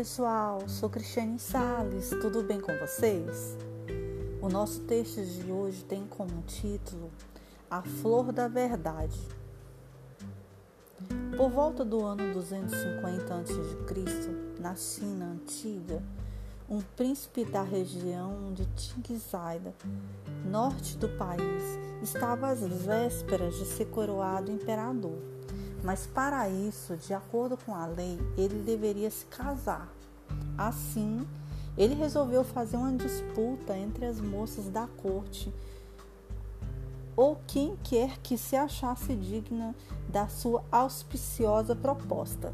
pessoal, sou Cristiane Sales, tudo bem com vocês? O nosso texto de hoje tem como título A Flor da Verdade. Por volta do ano 250 a.C., na China antiga, um príncipe da região de Tingzaida, norte do país, estava às vésperas de ser coroado imperador. Mas para isso, de acordo com a lei, ele deveria se casar. Assim, ele resolveu fazer uma disputa entre as moças da corte ou quem quer que se achasse digna da sua auspiciosa proposta.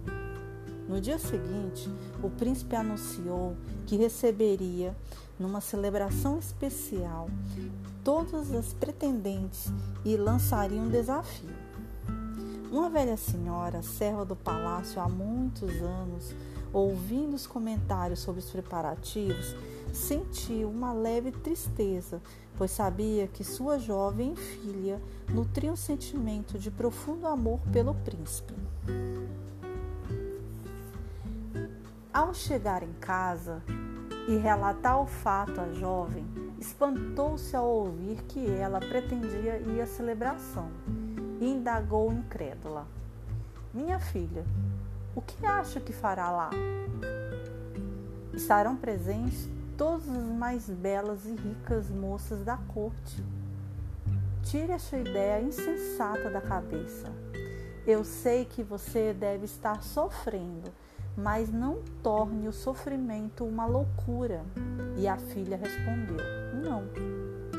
No dia seguinte, o príncipe anunciou que receberia, numa celebração especial, todas as pretendentes e lançaria um desafio. Uma velha senhora, serva do palácio há muitos anos, ouvindo os comentários sobre os preparativos, sentiu uma leve tristeza, pois sabia que sua jovem filha nutria um sentimento de profundo amor pelo príncipe. Ao chegar em casa e relatar o fato à jovem, espantou-se ao ouvir que ela pretendia ir à celebração e indagou incrédula: Minha filha, o que acha que fará lá? Estarão presentes todas as mais belas e ricas moças da corte. Tire essa ideia insensata da cabeça. Eu sei que você deve estar sofrendo, mas não torne o sofrimento uma loucura. E a filha respondeu: Não,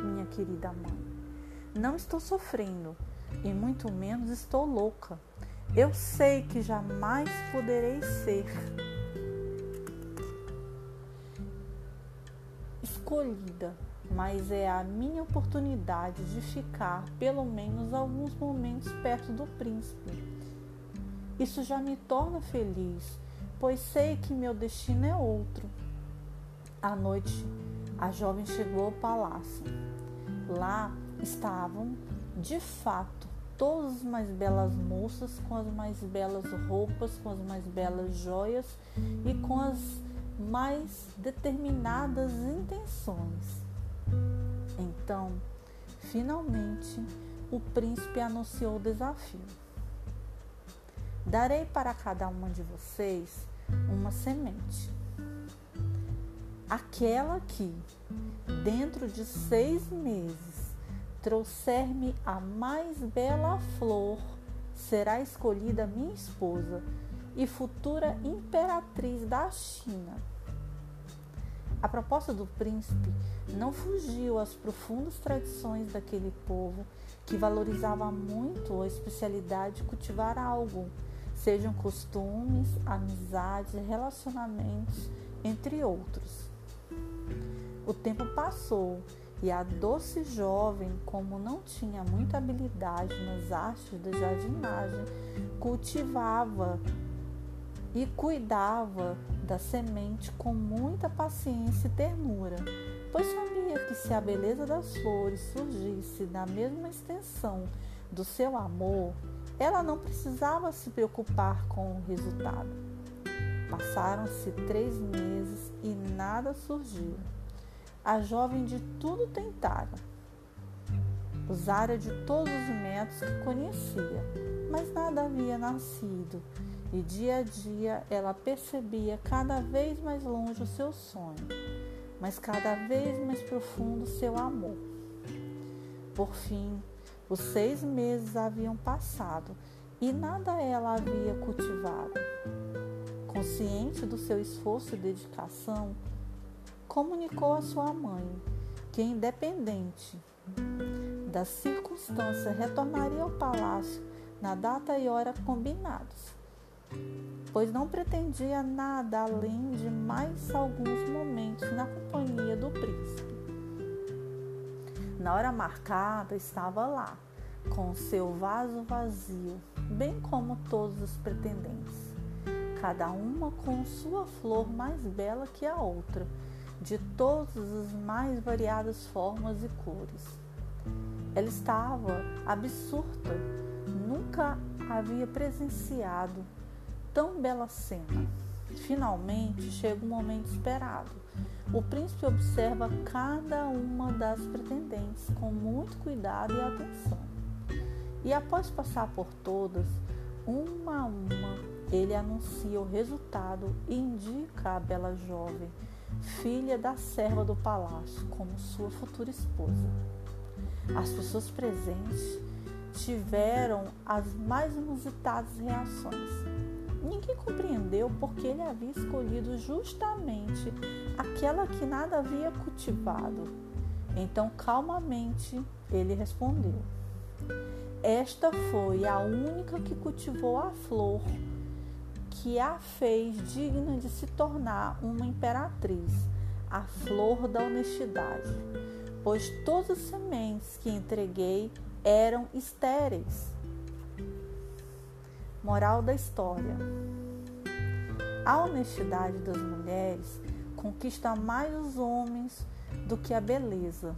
minha querida mãe, não estou sofrendo e muito menos estou louca. Eu sei que jamais poderei ser escolhida, mas é a minha oportunidade de ficar pelo menos alguns momentos perto do príncipe. Isso já me torna feliz, pois sei que meu destino é outro. À noite, a jovem chegou ao palácio. Lá estavam de fato, todas as mais belas moças com as mais belas roupas, com as mais belas joias e com as mais determinadas intenções. Então, finalmente, o príncipe anunciou o desafio. Darei para cada uma de vocês uma semente. Aquela que, dentro de seis meses, trouxer-me a mais bela flor, será escolhida minha esposa e futura imperatriz da China. A proposta do príncipe não fugiu às profundas tradições daquele povo que valorizava muito a especialidade de cultivar algo, sejam costumes, amizades, relacionamentos, entre outros. O tempo passou e a doce jovem, como não tinha muita habilidade nas artes da jardinagem, cultivava e cuidava da semente com muita paciência e ternura, pois sabia que se a beleza das flores surgisse na mesma extensão do seu amor, ela não precisava se preocupar com o resultado. Passaram-se três meses e nada surgiu. A jovem de tudo tentara. Usara de todos os métodos que conhecia, mas nada havia nascido, e dia a dia ela percebia cada vez mais longe o seu sonho, mas cada vez mais profundo o seu amor. Por fim, os seis meses haviam passado e nada ela havia cultivado. Consciente do seu esforço e dedicação, comunicou à sua mãe que, independente das circunstâncias, retornaria ao palácio na data e hora combinados, pois não pretendia nada além de mais alguns momentos na companhia do príncipe. Na hora marcada, estava lá, com seu vaso vazio, bem como todos os pretendentes, cada uma com sua flor mais bela que a outra de todas as mais variadas formas e cores. Ela estava absurda, nunca havia presenciado tão bela cena. Finalmente chega o momento esperado. O príncipe observa cada uma das pretendentes com muito cuidado e atenção. E após passar por todas, uma a uma, ele anuncia o resultado e indica a bela jovem, filha da serva do palácio, como sua futura esposa. As pessoas presentes tiveram as mais inusitadas reações. Ninguém compreendeu porque ele havia escolhido justamente aquela que nada havia cultivado. Então, calmamente, ele respondeu: Esta foi a única que cultivou a flor que a fez digna de se tornar uma imperatriz, a flor da honestidade, pois todas as sementes que entreguei eram estéreis. Moral da história: A honestidade das mulheres conquista mais os homens do que a beleza.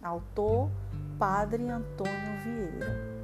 Autor Padre Antônio Vieira.